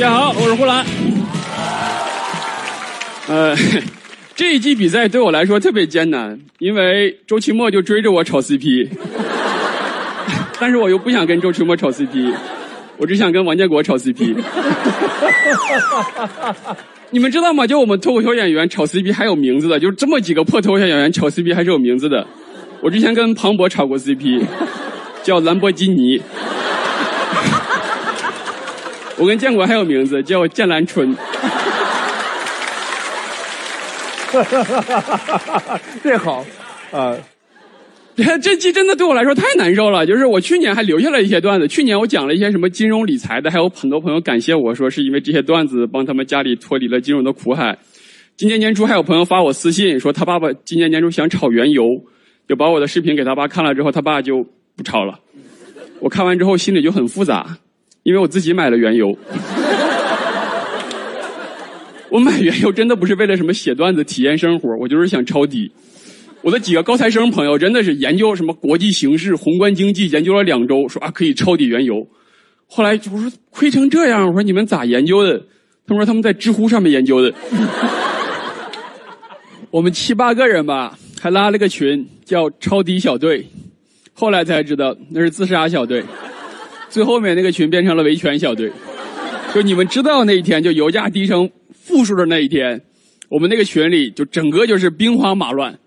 大家好，我是呼兰。呃，这一季比赛对我来说特别艰难，因为周奇墨就追着我炒 CP，但是我又不想跟周奇墨炒 CP，我只想跟王建国炒 CP。你们知道吗？就我们脱口秀演员炒 CP 还有名字的，就这么几个破脱口秀演员炒 CP 还是有名字的。我之前跟庞博炒过 CP，叫兰博基尼。我跟建国还有名字，叫剑兰春。这好，啊，这期真的对我来说太难受了。就是我去年还留下了一些段子，去年我讲了一些什么金融理财的，还有很多朋友感谢我说是因为这些段子帮他们家里脱离了金融的苦海。今年年初还有朋友发我私信说他爸爸今年年初想炒原油，就把我的视频给他爸看了之后，他爸就不炒了。我看完之后心里就很复杂。因为我自己买了原油，我买原油真的不是为了什么写段子、体验生活，我就是想抄底。我的几个高材生朋友真的是研究什么国际形势、宏观经济，研究了两周，说啊可以抄底原油。后来我说亏成这样，我说你们咋研究的？他们说他们在知乎上面研究的。我们七八个人吧，还拉了个群叫抄底小队，后来才知道那是自杀小队。最后面那个群变成了维权小队，就你们知道那一天，就油价低成负数的那一天，我们那个群里就整个就是兵荒马乱，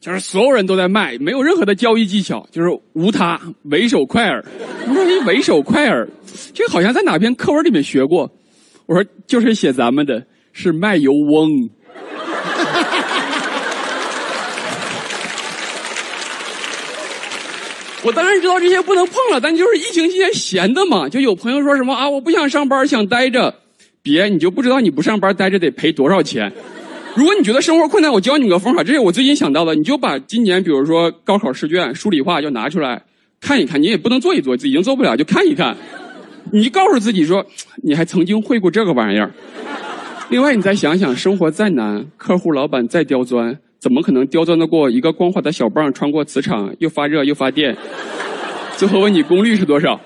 就是所有人都在卖，没有任何的交易技巧，就是无他，唯手快耳。我说你唯手快耳，这好像在哪篇课文里面学过。我说就是写咱们的，是卖油翁。我当然知道这些不能碰了，但就是疫情期间闲的嘛。就有朋友说什么啊，我不想上班，想待着。别，你就不知道你不上班待着得赔多少钱。如果你觉得生活困难，我教你个方法，这是我最近想到的。你就把今年，比如说高考试卷、数理化就拿出来看一看。你也不能做一做，已经做不了，就看一看。你就告诉自己说，你还曾经会过这个玩意儿。另外，你再想想，生活再难，客户老板再刁钻。怎么可能刁钻得过一个光滑的小棒穿过磁场，又发热又发电？最后问你功率是多少？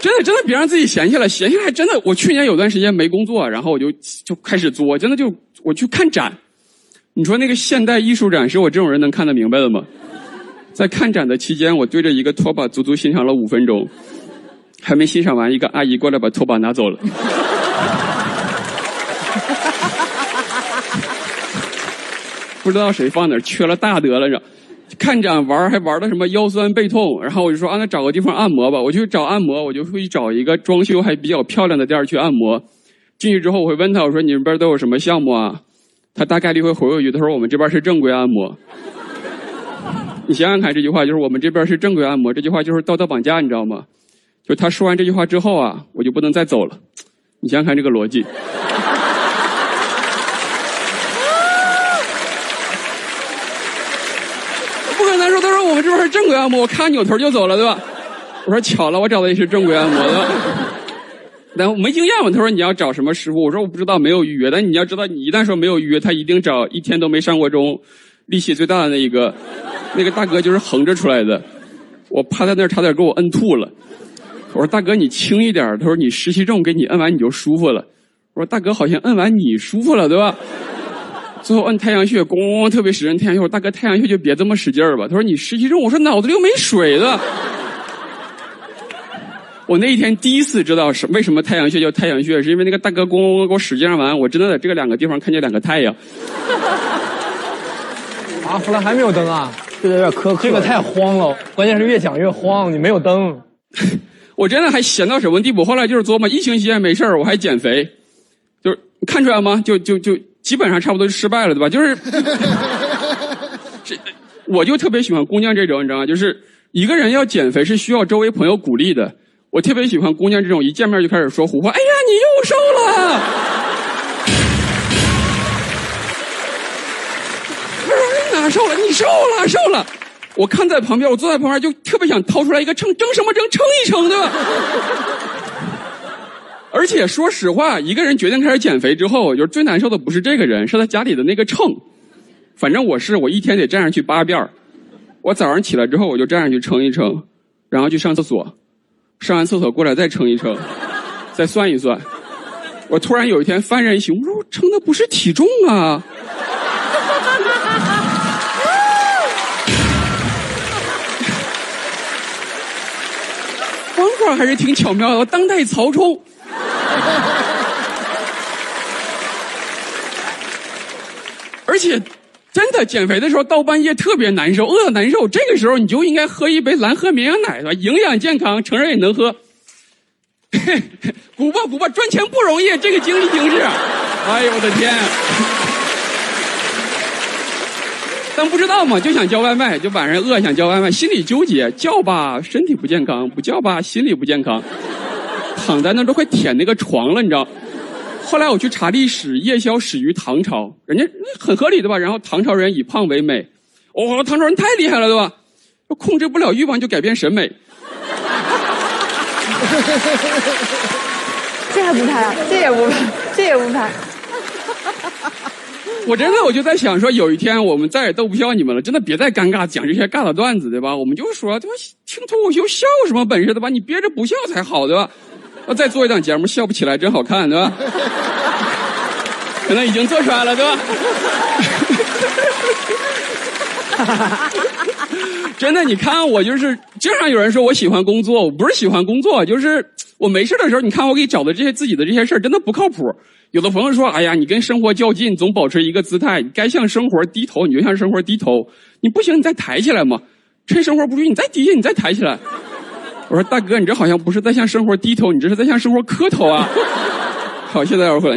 真的真的别让自己闲下来，闲下来真的。我去年有段时间没工作，然后我就就开始作，真的就我去看展。你说那个现代艺术展是我这种人能看得明白的吗？在看展的期间，我对着一个拖把足足欣赏了五分钟，还没欣赏完，一个阿姨过来把拖把拿走了。不知道谁放哪儿，缺了大德了，着看展玩还玩的什么腰酸背痛，然后我就说啊，那找个地方按摩吧。我去找按摩，我就会找一个装修还比较漂亮的店去按摩。进去之后，我会问他，我说你们这边都有什么项目啊？他大概率会回我一句，他说我们这边是正规按摩。你想想看，这句话就是我们这边是正规按摩，这句话就是道德绑架，你知道吗？就他说完这句话之后啊，我就不能再走了。你想想看这个逻辑。他说：“他说我们这边是正规按摩，我看扭头就走了，对吧？我说巧了，我找的也是正规按摩的。然后没经验嘛，他说你要找什么师傅？我说我不知道，没有预约。但你要知道，你一旦说没有预约，他一定找一天都没上过钟、力气最大的那一个。那个大哥就是横着出来的，我趴在那儿差点给我摁吐了。我说大哥你轻一点，他说你湿气重，给你摁完你就舒服了。我说大哥好像摁完你舒服了，对吧？最后摁太阳穴，咣，特别使劲。太阳穴，我说大哥，太阳穴就别这么使劲儿吧。他说你湿气重，我说脑子里又没水了。我那一天第一次知道是为什么太阳穴叫太阳穴，是因为那个大哥咣咣给我使劲完，我真的在这个两个地方看见两个太阳。啊，后来还没有灯啊？这个有点苛刻，这个太慌了。关键是越讲越慌，你没有灯。我真的还闲到什么地步？后来就是琢磨，疫情期间没事儿，我还减肥，就是看出来吗？就就就。基本上差不多就失败了，对吧？就是，这我就特别喜欢姑娘这种，你知道吗？就是一个人要减肥是需要周围朋友鼓励的。我特别喜欢姑娘这种，一见面就开始说胡话。哎呀，你又瘦了！他说你哪瘦了？你瘦了，瘦了。我看在旁边，我坐在旁边就特别想掏出来一个秤，称什么称？称一称，对吧？而且说实话，一个人决定开始减肥之后，就是最难受的不是这个人，是他家里的那个秤。反正我是，我一天得站上去八遍我早上起来之后，我就站上去称一称，然后去上厕所，上完厕所过来再称一称，再算一算。我突然有一天幡然一醒，我说我称的不是体重啊。方法还是挺巧妙的，当代曹冲。而且，真的减肥的时候到半夜特别难受，饿得难受。这个时候你就应该喝一杯蓝河绵羊奶，对吧？营养健康，成人也能喝。鼓吧鼓吧，赚钱不容易，这个经历形势。哎呦我的天！但不知道嘛，就想叫外卖，就晚上饿想叫外卖，心里纠结，叫吧身体不健康，不叫吧心理不健康，躺在那都快舔那个床了，你知道。后来我去查历史，夜宵始于唐朝，人家很合理的吧？然后唐朝人以胖为美，哦，唐朝人太厉害了，对吧？控制不了欲望就改变审美。这还不拍啊？这也不拍，这也不拍。我真的我就在想说，有一天我们再也逗不笑你们了，真的别再尴尬讲这些尬的段子，对吧？我们就说，对吧？听脱口秀笑什么本事，对吧？你憋着不笑才好，对吧？要再做一档节目，笑不起来真好看，对吧？可能已经做出来了，对吧？真的，你看我就是经常有人说我喜欢工作，我不是喜欢工作，就是我没事的时候，你看我给你找的这些自己的这些事儿，真的不靠谱。有的朋友说，哎呀，你跟生活较劲，总保持一个姿态，该向生活低头，你就向生活低头。你不行，你再抬起来嘛。趁生活不注意，你再低下，你再抬起来。我说大哥，你这好像不是在向生活低头，你这是在向生活磕头啊。好，现在我回来。